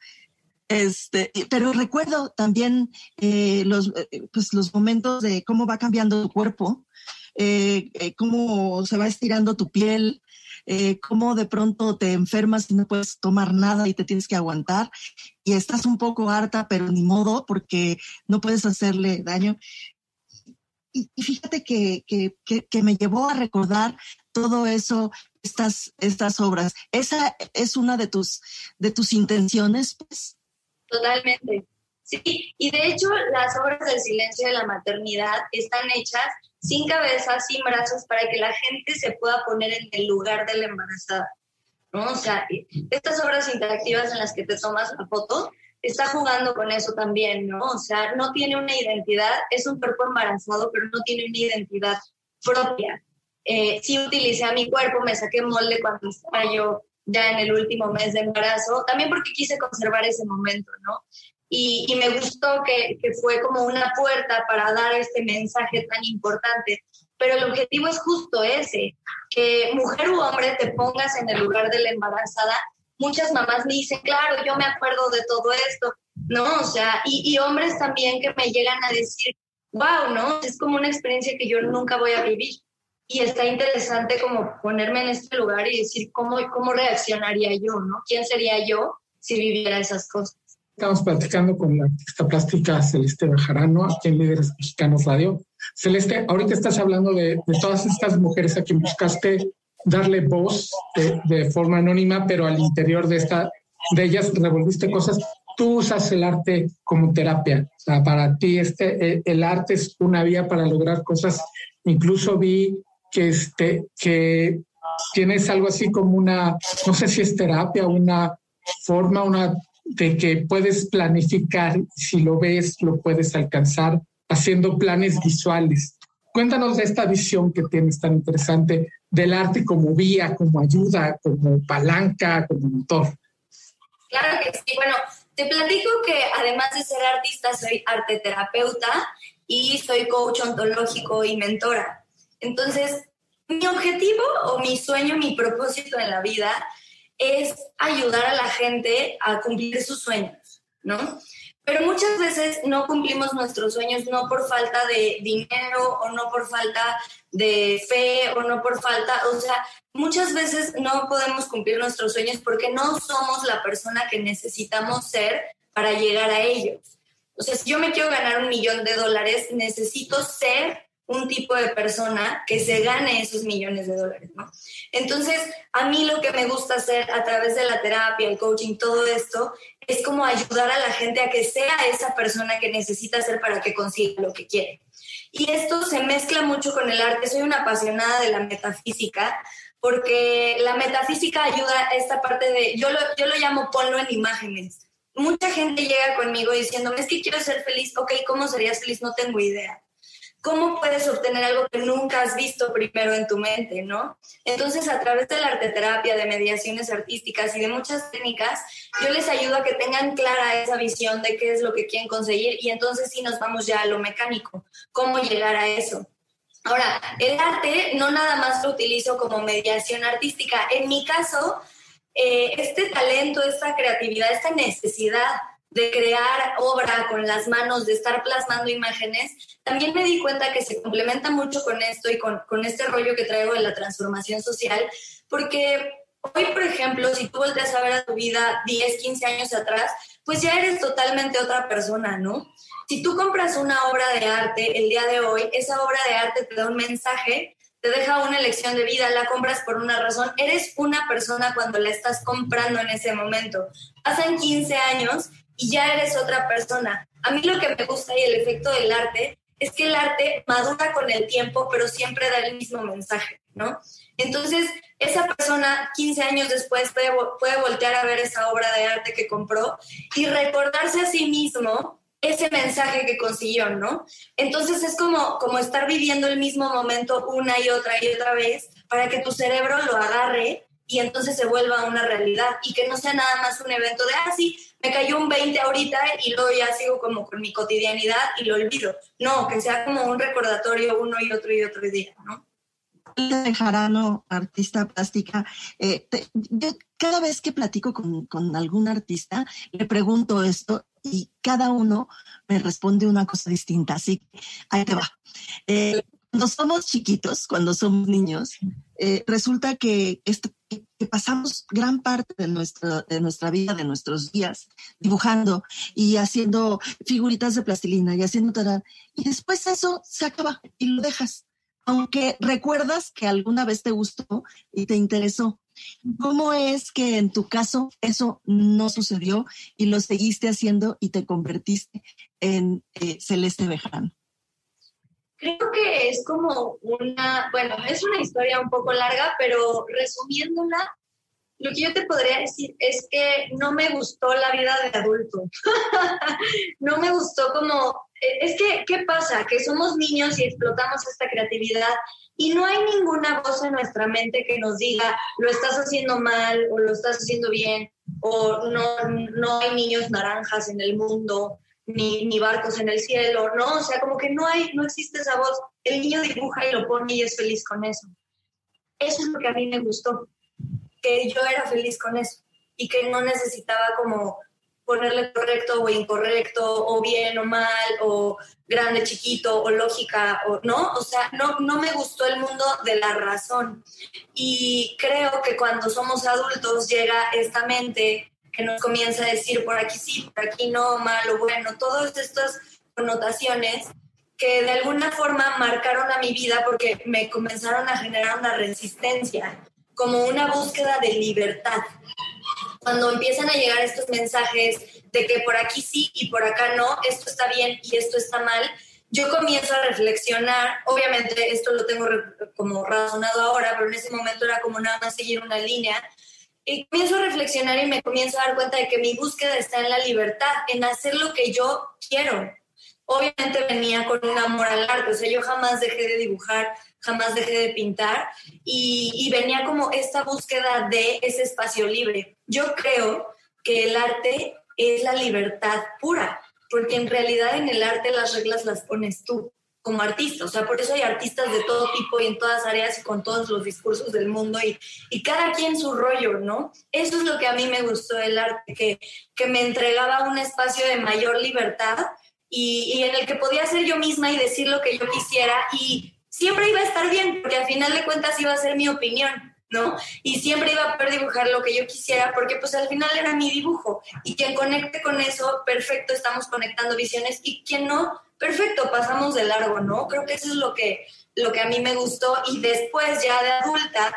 Este, pero recuerdo también eh, los, pues, los momentos de cómo va cambiando tu cuerpo, eh, eh, cómo se va estirando tu piel, eh, cómo de pronto te enfermas y no puedes tomar nada y te tienes que aguantar y estás un poco harta, pero ni modo porque no puedes hacerle daño. Y, fíjate que, que, que, me llevó a recordar todo eso, estas, estas obras. Esa es una de tus, de tus intenciones, pues. Totalmente. Sí, y de hecho las obras del silencio de la maternidad están hechas sin cabeza, sin brazos, para que la gente se pueda poner en el lugar de la embarazada. ¿no? O sea, estas obras interactivas en las que te tomas la foto, está jugando con eso también, ¿no? O sea, no tiene una identidad, es un cuerpo embarazado, pero no tiene una identidad propia eh, sí utilicé a mi cuerpo, me saqué molde cuando estaba yo ya en el último mes de embarazo, también porque quise conservar ese momento, ¿no? Y, y me gustó que, que, fue como una puerta para dar este mensaje tan importante. Pero el objetivo es justo ese, que mujer u hombre te pongas en el lugar de la embarazada. Muchas mamás me dicen, claro, yo me acuerdo de todo esto, ¿no? O sea, y, y hombres también que me llegan a decir, wow, ¿no? Es como una experiencia que yo nunca voy a vivir y está interesante como ponerme en este lugar y decir cómo, cómo reaccionaría yo, ¿no? ¿Quién sería yo si viviera esas cosas? Estamos platicando con la artista plástica Celeste Bejarano, aquí en Líderes Mexicanos Radio. Celeste, ahorita estás hablando de, de todas estas mujeres a quien buscaste darle voz de, de, forma anónima, pero al interior de, esta, de ellas revolviste cosas. Tú usas el arte como terapia. O sea, para ti este, el arte es una vía para lograr cosas. Incluso vi que, este, que tienes algo así como una, no sé si es terapia, una forma, una de que puedes planificar, si lo ves, lo puedes alcanzar haciendo planes visuales. Cuéntanos de esta visión que tienes tan interesante del arte como vía, como ayuda, como palanca, como motor. Claro que sí. Bueno, te platico que además de ser artista, soy arte terapeuta y soy coach ontológico y mentora. Entonces, mi objetivo o mi sueño, mi propósito en la vida es ayudar a la gente a cumplir sus sueños, ¿no? Pero muchas veces no cumplimos nuestros sueños no por falta de dinero o no por falta de fe o no por falta, o sea, muchas veces no podemos cumplir nuestros sueños porque no somos la persona que necesitamos ser para llegar a ellos. O sea, si yo me quiero ganar un millón de dólares, necesito ser un tipo de persona que se gane esos millones de dólares, ¿no? Entonces, a mí lo que me gusta hacer a través de la terapia, el coaching, todo esto, es como ayudar a la gente a que sea esa persona que necesita ser para que consiga lo que quiere. Y esto se mezcla mucho con el arte. Soy una apasionada de la metafísica porque la metafísica ayuda a esta parte de, yo lo, yo lo llamo ponlo en imágenes. Mucha gente llega conmigo diciendo, es que quiero ser feliz, ok, ¿cómo serías feliz? No tengo idea. ¿Cómo puedes obtener algo que nunca has visto primero en tu mente, no? Entonces, a través de la arteterapia, de mediaciones artísticas y de muchas técnicas, yo les ayudo a que tengan clara esa visión de qué es lo que quieren conseguir y entonces sí nos vamos ya a lo mecánico, cómo llegar a eso. Ahora, el arte no nada más lo utilizo como mediación artística. En mi caso, eh, este talento, esta creatividad, esta necesidad de crear obra con las manos, de estar plasmando imágenes, también me di cuenta que se complementa mucho con esto y con, con este rollo que traigo de la transformación social, porque hoy, por ejemplo, si tú volteas a ver a tu vida 10, 15 años atrás, pues ya eres totalmente otra persona, ¿no? Si tú compras una obra de arte el día de hoy, esa obra de arte te da un mensaje, te deja una elección de vida, la compras por una razón, eres una persona cuando la estás comprando en ese momento. Pasan 15 años y ya eres otra persona. A mí lo que me gusta y el efecto del arte es que el arte madura con el tiempo, pero siempre da el mismo mensaje, ¿no? Entonces, esa persona 15 años después puede, puede voltear a ver esa obra de arte que compró y recordarse a sí mismo ese mensaje que consiguió, ¿no? Entonces es como, como estar viviendo el mismo momento una y otra y otra vez para que tu cerebro lo agarre y entonces se vuelva una realidad y que no sea nada más un evento de, ah, me cayó un 20 ahorita y luego ya sigo como con mi cotidianidad y lo olvido. No, que sea como un recordatorio uno y otro y otro día, ¿no? Jarano, artista plástica, eh, yo cada vez que platico con, con, algún artista, le pregunto esto y cada uno me responde una cosa distinta. Así que ahí te va. Eh, cuando somos chiquitos, cuando somos niños, eh, resulta que, que, pasamos gran parte de nuestra, vida, de nuestros días, dibujando y haciendo figuritas de plastilina y haciendo tal. Y después eso se acaba y lo dejas. Aunque recuerdas que alguna vez te gustó y te interesó. ¿Cómo es que en tu caso eso no sucedió y lo seguiste haciendo y te convertiste en eh, Celeste Bejarano? Creo que es como una, bueno, es una historia un poco larga, pero resumiéndola, lo que yo te podría decir es que no me gustó la vida de adulto. <laughs> no me gustó como, es que, ¿qué pasa? Que somos niños y explotamos esta creatividad y no hay ninguna voz en nuestra mente que nos diga, lo estás haciendo mal o lo estás haciendo bien, o no, no hay niños naranjas en el mundo, ni, barcos en el cielo, ¿no? O sea, como que no hay, no existe esa voz. El niño dibuja y lo pone y es feliz con eso. Eso es lo que a mí me gustó, que yo era feliz con eso y que no necesitaba como ponerle correcto o incorrecto, o bien o mal, o grande, chiquito, o lógica, o no, o sea, no, no me gustó el mundo de la razón. Y creo que cuando somos adultos llega esta mente que nos comienza a decir por aquí sí, por aquí no, malo, bueno, todas estas connotaciones que de alguna forma marcaron a mi vida porque me comenzaron a generar una resistencia, como una búsqueda de libertad. Cuando empiezan a llegar estos mensajes de que por aquí sí y por acá no, esto está bien y esto está mal, yo comienzo a reflexionar, obviamente esto lo tengo como razonado ahora, pero en ese momento era como nada más seguir una línea, y comienzo a reflexionar y me comienzo a dar cuenta de que mi búsqueda está en la libertad, en hacer lo que yo quiero. Obviamente venía con un amor al arte, o sea, yo jamás dejé de dibujar, jamás dejé de pintar y, y venía como esta búsqueda de ese espacio libre. Yo creo que el arte es la libertad pura, porque en realidad en el arte las reglas las pones tú como artista. O sea, por eso hay artistas de todo tipo y en todas áreas y con todos los discursos del mundo y, y cada quien su rollo, ¿no? Eso es lo que a mí me gustó del arte, que, que me entregaba un espacio de mayor libertad y, y en el que podía ser yo misma y decir lo que yo quisiera y siempre iba a estar bien, porque al final de cuentas iba a ser mi opinión. ¿no? Y siempre iba a poder dibujar lo que yo quisiera, porque pues al final era mi dibujo. Y quien conecte con eso, perfecto, estamos conectando visiones. Y quien no, perfecto, pasamos de largo, ¿no? Creo que eso es lo que, lo que a mí me gustó y después ya de adulta,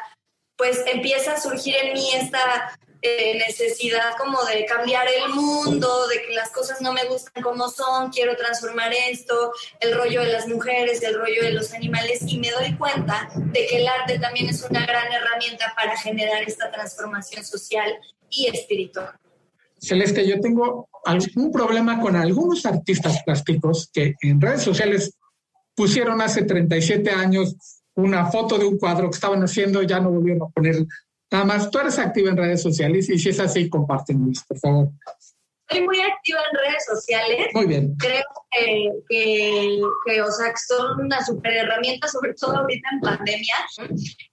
pues empieza a surgir en mí esta eh, necesidad como de cambiar el mundo, de que las cosas no me gustan como son, quiero transformar esto, el rollo de las mujeres, el rollo de los animales, y me doy cuenta de que el arte también es una gran herramienta para generar esta transformación social y espiritual. Celeste, yo tengo algún problema con algunos artistas plásticos que en redes sociales pusieron hace 37 años una foto de un cuadro que estaban haciendo, ya no volvieron a poner nada más. Tú eres activa en redes sociales y si es así, compártenos, por favor. Soy muy activa en redes sociales. Muy bien. Creo que, que, que, o sea, que son una super herramienta, sobre todo ahorita en pandemia.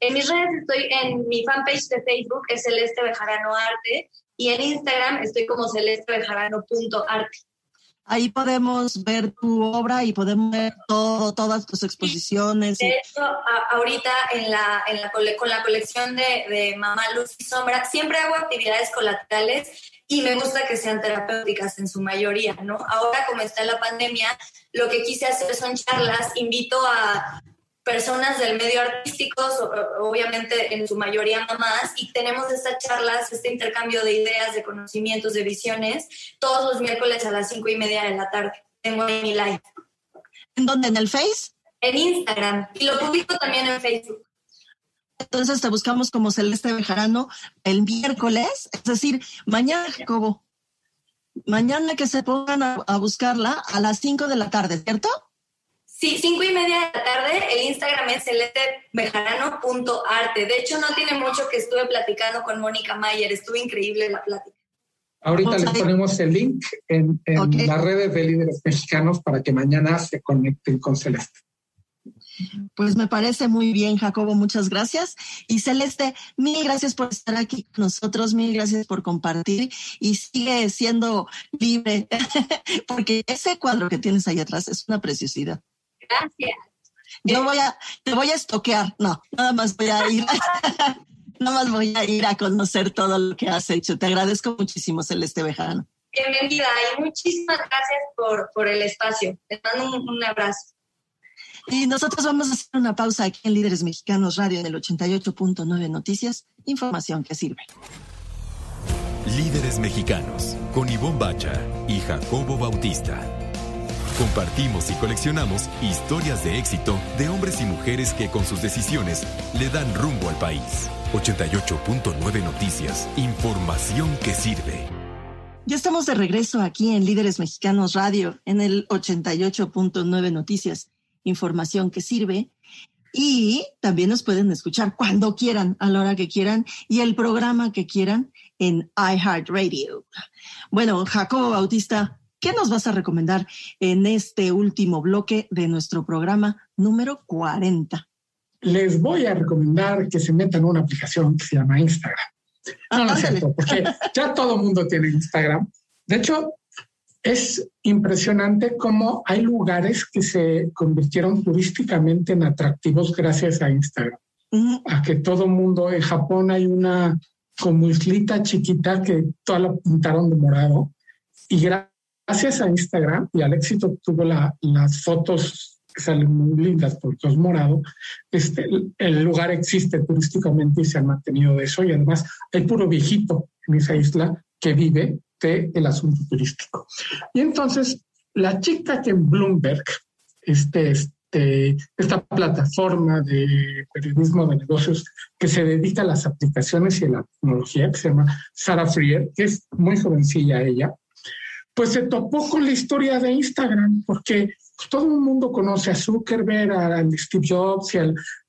En mis redes estoy en mi fanpage de Facebook, es Celeste Bejarano Arte, y en Instagram estoy como celestebejarano.arte. Ahí podemos ver tu obra y podemos ver todo, todas tus exposiciones. De hecho, ahorita en la, en la, con la colección de, de Mamá Luz y Sombra, siempre hago actividades colaterales y me gusta que sean terapéuticas en su mayoría, ¿no? Ahora, como está la pandemia, lo que quise hacer son charlas, invito a personas del medio artístico, obviamente en su mayoría mamás, y tenemos estas charlas, este intercambio de ideas, de conocimientos, de visiones, todos los miércoles a las cinco y media de la tarde. Tengo ahí mi live. ¿En dónde? ¿En el Face? En Instagram. Y lo publico también en Facebook. Entonces te buscamos como Celeste Bejarano el miércoles, es decir, mañana, Jacobo. Mañana que se pongan a, a buscarla a las cinco de la tarde, ¿cierto? Sí, cinco y media de la tarde, el Instagram es celestebejarano.arte. De hecho, no tiene mucho que estuve platicando con Mónica Mayer, estuvo increíble la plática. Ahorita les ponemos el link en, en las redes de líderes mexicanos para que mañana se conecten con Celeste. Pues me parece muy bien, Jacobo, muchas gracias. Y Celeste, mil gracias por estar aquí con nosotros, mil gracias por compartir y sigue siendo libre, <laughs> porque ese cuadro que tienes ahí atrás es una preciosidad. Gracias. Yo voy a, te voy a estoquear, no, nada más voy a ir, <laughs> nada más voy a ir a conocer todo lo que has hecho. Te agradezco muchísimo, Celeste Bejano. Bienvenida y muchísimas gracias por, por el espacio. Te mando un, un abrazo. Y nosotros vamos a hacer una pausa aquí en Líderes Mexicanos Radio en el 88.9 Noticias, información que sirve. Líderes Mexicanos, con Ivonne Bacha y Jacobo Bautista. Compartimos y coleccionamos historias de éxito de hombres y mujeres que con sus decisiones le dan rumbo al país. 88.9 Noticias, información que sirve. Ya estamos de regreso aquí en Líderes Mexicanos Radio en el 88.9 Noticias información que sirve. Y también nos pueden escuchar cuando quieran, a la hora que quieran, y el programa que quieran en iHeartRadio. Bueno, Jacobo Bautista, ¿qué nos vas a recomendar en este último bloque de nuestro programa número 40? Les voy a recomendar que se metan una aplicación que se llama Instagram. No, no es cierto, porque ya todo el mundo tiene Instagram. De hecho, es impresionante cómo hay lugares que se convirtieron turísticamente en atractivos gracias a Instagram. A que todo el mundo, en Japón hay una como islita chiquita que toda la pintaron de morado y gracias a Instagram y al éxito que tuvo las fotos que salen muy lindas por todos morado, este, el lugar existe turísticamente y se ha mantenido de eso y además hay puro viejito en esa isla que vive el asunto turístico. Y entonces, la chica que en Bloomberg, este, este, esta plataforma de periodismo de negocios que se dedica a las aplicaciones y a la tecnología, que se llama Sarah Freer, que es muy jovencilla ella, pues se topó con la historia de Instagram, porque todo el mundo conoce a Zuckerberg, a, Steve Jobs y,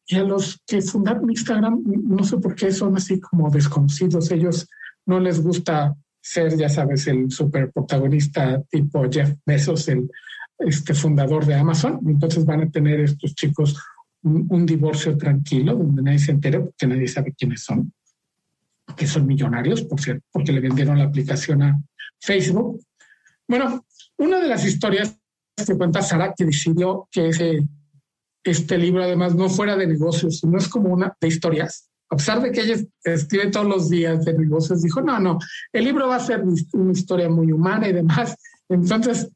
y a los que fundaron Instagram, no sé por qué son así como desconocidos, ellos no les gusta ser, ya sabes, el super protagonista tipo Jeff Bezos, el este fundador de Amazon. Entonces van a tener estos chicos un, divorcio tranquilo, donde nadie se entere, porque nadie sabe quiénes son, que son millonarios, por cierto, porque le vendieron la aplicación a Facebook. Bueno, una de las historias que cuenta Sara, que decidió que ese, este libro además no fuera de negocios, sino es como una de historias, a pesar de que ella escribe todos los días de negocios, dijo, no, no, el libro va a ser una historia muy humana y demás. Entonces,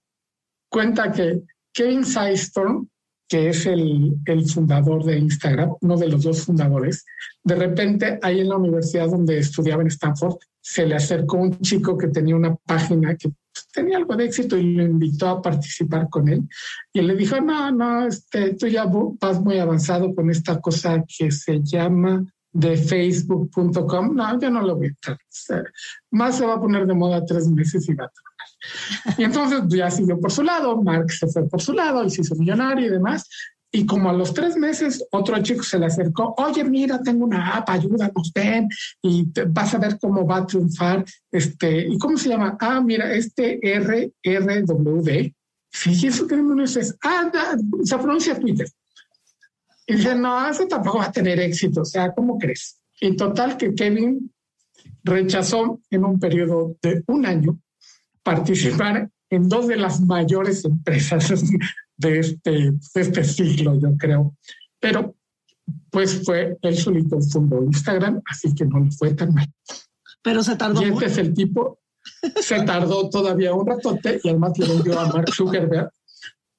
cuenta que Kevin Systrom, que es el, el, fundador de Instagram, uno de los dos fundadores, de repente ahí en la universidad donde estudiaba en Stanford, se le acercó un chico que tenía una página que tenía algo de éxito y lo invitó a participar con él. Y le dijo, no, no, este, tú ya vas muy avanzado con esta cosa que se llama de facebook.com. No, yo no lo voy a. Más se va a poner de moda tres meses y va a tronar. Y entonces ya siguió por su lado, Mark se fue por su lado y se hizo millonario y demás. Y como a los tres meses, otro chico se le acercó, oye, mira, tengo una app, ayúdanos, ven, y vas a ver cómo va a triunfar. Este, ¿Y cómo se llama? Ah, mira, este RRWD. Sí, eso no es. Ah, se pronuncia Twitter. Y dice, no, eso tampoco va a tener éxito. O sea, ¿cómo crees? Y total que Kevin rechazó en un periodo de un año participar en dos de las mayores empresas <laughs> de este, este siglo, yo creo. Pero pues fue él solito fundó Instagram, así que no le fue tan mal. Pero se tardó. Y este es el tipo, se tardó todavía un ratote y además le vendió a Mark Zuckerberg.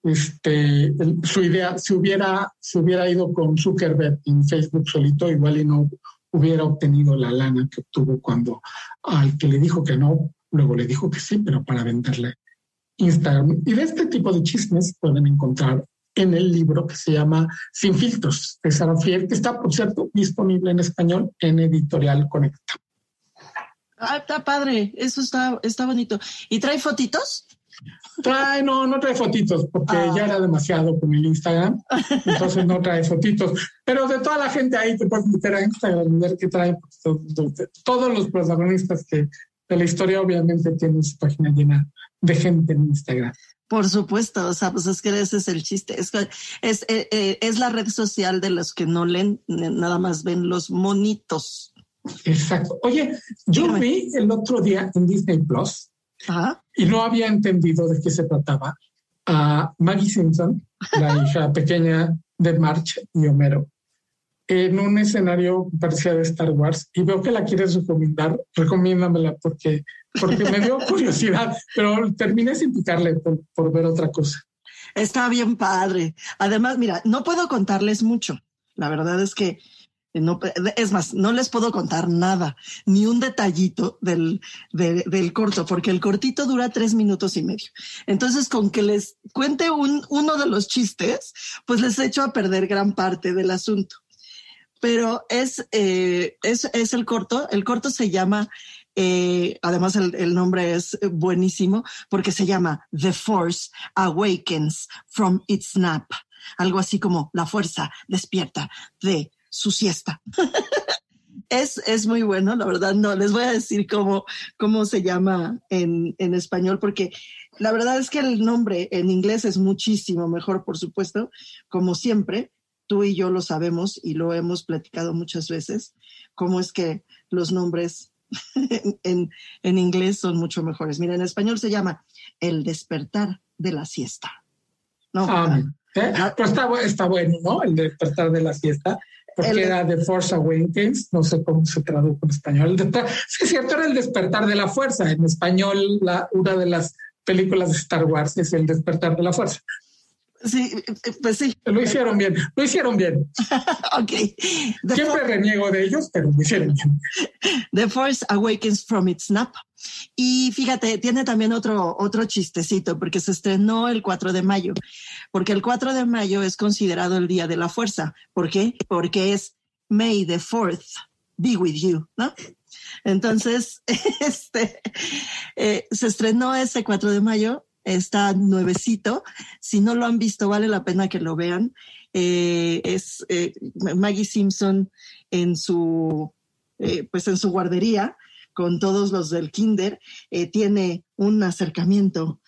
Este, su idea, si hubiera, si hubiera ido con Zuckerberg en Facebook solito, igual y no hubiera obtenido la lana que obtuvo cuando al que le dijo que no, luego le dijo que sí, pero para venderle Instagram. Y de este tipo de chismes pueden encontrar en el libro que se llama Sin filtros de Sara Fiel, que está, por cierto, disponible en español en Editorial Conecta. Ah, está padre, eso está, está bonito. ¿Y trae fotitos? Trae, no, no trae fotitos, porque ah. ya era demasiado con el Instagram, entonces no trae fotitos. Pero de toda la gente ahí te puedes meter a Instagram y ver qué trae. Todos los protagonistas que de la historia obviamente tienen su página llena de gente en Instagram. Por supuesto, o sea, pues es que ese es el chiste. Es, es, eh, eh, es la red social de los que no leen, nada más ven los monitos. Exacto. Oye, yo vi el otro día en Disney Plus y no había entendido de qué se trataba a Maggie Simpson, la <laughs> hija pequeña de March y Homero, en un escenario parecía de Star Wars y veo que la quieres recomendar, recomiéndamela porque porque me dio curiosidad, pero terminé sin picarle por, ver otra cosa. Está bien padre. Además, mira, no puedo contarles mucho. La verdad es que no, es más, no les puedo contar nada, ni un detallito del, del corto, porque el cortito dura tres minutos y medio. Entonces, con que les cuente un, uno de los chistes, pues les echo a perder gran parte del asunto. Pero es, eh, es, es el corto. El corto se llama eh, además, el, nombre es buenísimo porque se llama The Force Awakens from its Nap. Algo así como la fuerza despierta de su siesta. <laughs> es, es muy bueno, la verdad. No les voy a decir cómo, cómo se llama en, en español porque la verdad es que el nombre en inglés es muchísimo mejor, por supuesto, como siempre. Tú y yo lo sabemos y lo hemos platicado muchas veces, cómo es que los nombres <laughs> en, en, inglés son mucho mejores. Mira, en español se llama El despertar de la siesta. No, ah, ¿eh? pues está, está, bueno, ¿no? El despertar de la siesta. Porque era The Force Awakens, no sé cómo se tradujo en español. Sí, es cierto, era el despertar de la fuerza. En español, la, una de las películas de Star Wars es el despertar de la fuerza. Sí, pues sí. Lo hicieron bien, lo hicieron bien. <laughs> ok. Siempre reniego de ellos, pero lo hicieron bien. <laughs> The Force Awakens from its nap. Y fíjate, tiene también otro, otro chistecito, porque se estrenó el 4 de mayo, porque el 4 de mayo es considerado el Día de la Fuerza. ¿Por qué? Porque es May the 4th be with you, ¿no? Entonces, <laughs> este, eh, se estrenó ese 4 de mayo está nuevecito. Si no lo han visto, vale la pena que lo vean. Eh, es eh, Maggie Simpson en su, eh, pues en su guardería con todos los del kinder, tiene un acercamiento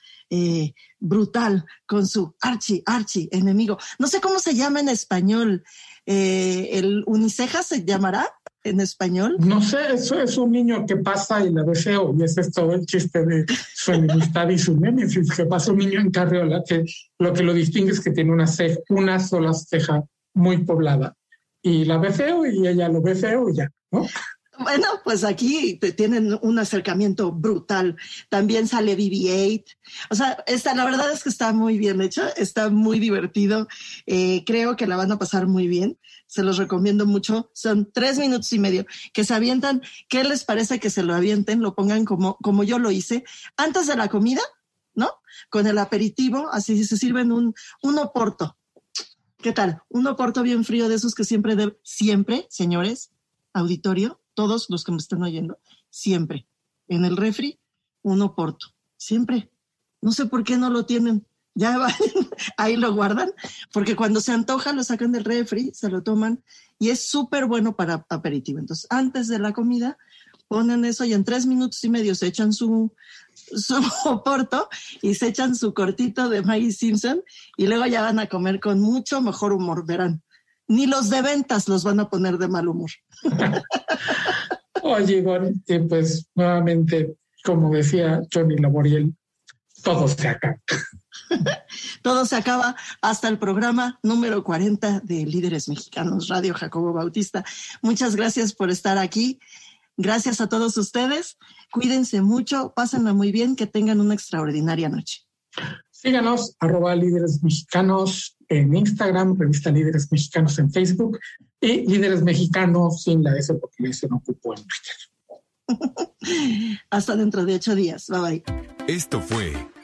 brutal con su archi, archi enemigo. No sé cómo se llama en español. ¿El uniceja se llamará? En español? No sé, eso es un niño que pasa y la deseo, y ese es todo el chiste de su enemistad y su némesis, que pasa un niño en carriola que lo que lo distingue es que tiene una, ceja, una sola ceja muy poblada. Y la ve feo y ella lo ve feo y ya, ¿no? Bueno, pues aquí tienen un acercamiento brutal. También sale BB-8. O sea, esta, la verdad es que está muy bien hecha, está muy divertido. Eh, creo que la van a pasar muy bien se los recomiendo mucho. Son tres minutos y medio que se avientan. ¿Qué les parece que se lo avienten? Lo pongan como, como yo lo hice antes de la comida, ¿no? Con el aperitivo, así se sirven un, un oporto. ¿Qué tal? Un oporto bien frío de esos que siempre, de, siempre, señores, auditorio, todos los que me están oyendo, siempre. En el refri, un oporto. Siempre. No sé por qué no lo tienen ya van, <laughs> ahí lo guardan, porque cuando se antoja lo sacan del refri, se lo toman y es súper bueno para aperitivo. Entonces, antes de la comida, ponen eso y en tres minutos y medio se echan su, su <laughs> porto y se echan su cortito de Maggie Simpson y luego ya van a comer con mucho mejor humor, verán. Ni los de ventas los van a poner de mal humor. <laughs> Oye, Ivonne, pues nuevamente, como decía Johnny Laboriel, todo se acaba. <laughs> Todo se acaba hasta el programa número 40 de Líderes Mexicanos, Radio Jacobo Bautista. Muchas gracias por estar aquí. Gracias a todos ustedes. Cuídense mucho, pásenla muy bien, que tengan una extraordinaria noche. Síganos, arroba líderes mexicanos en Instagram, revista Líderes Mexicanos en Facebook y Líderes Mexicanos sin la S porque se no ocupo en Twitter. <laughs> Hasta dentro de ocho días. Bye bye. Esto fue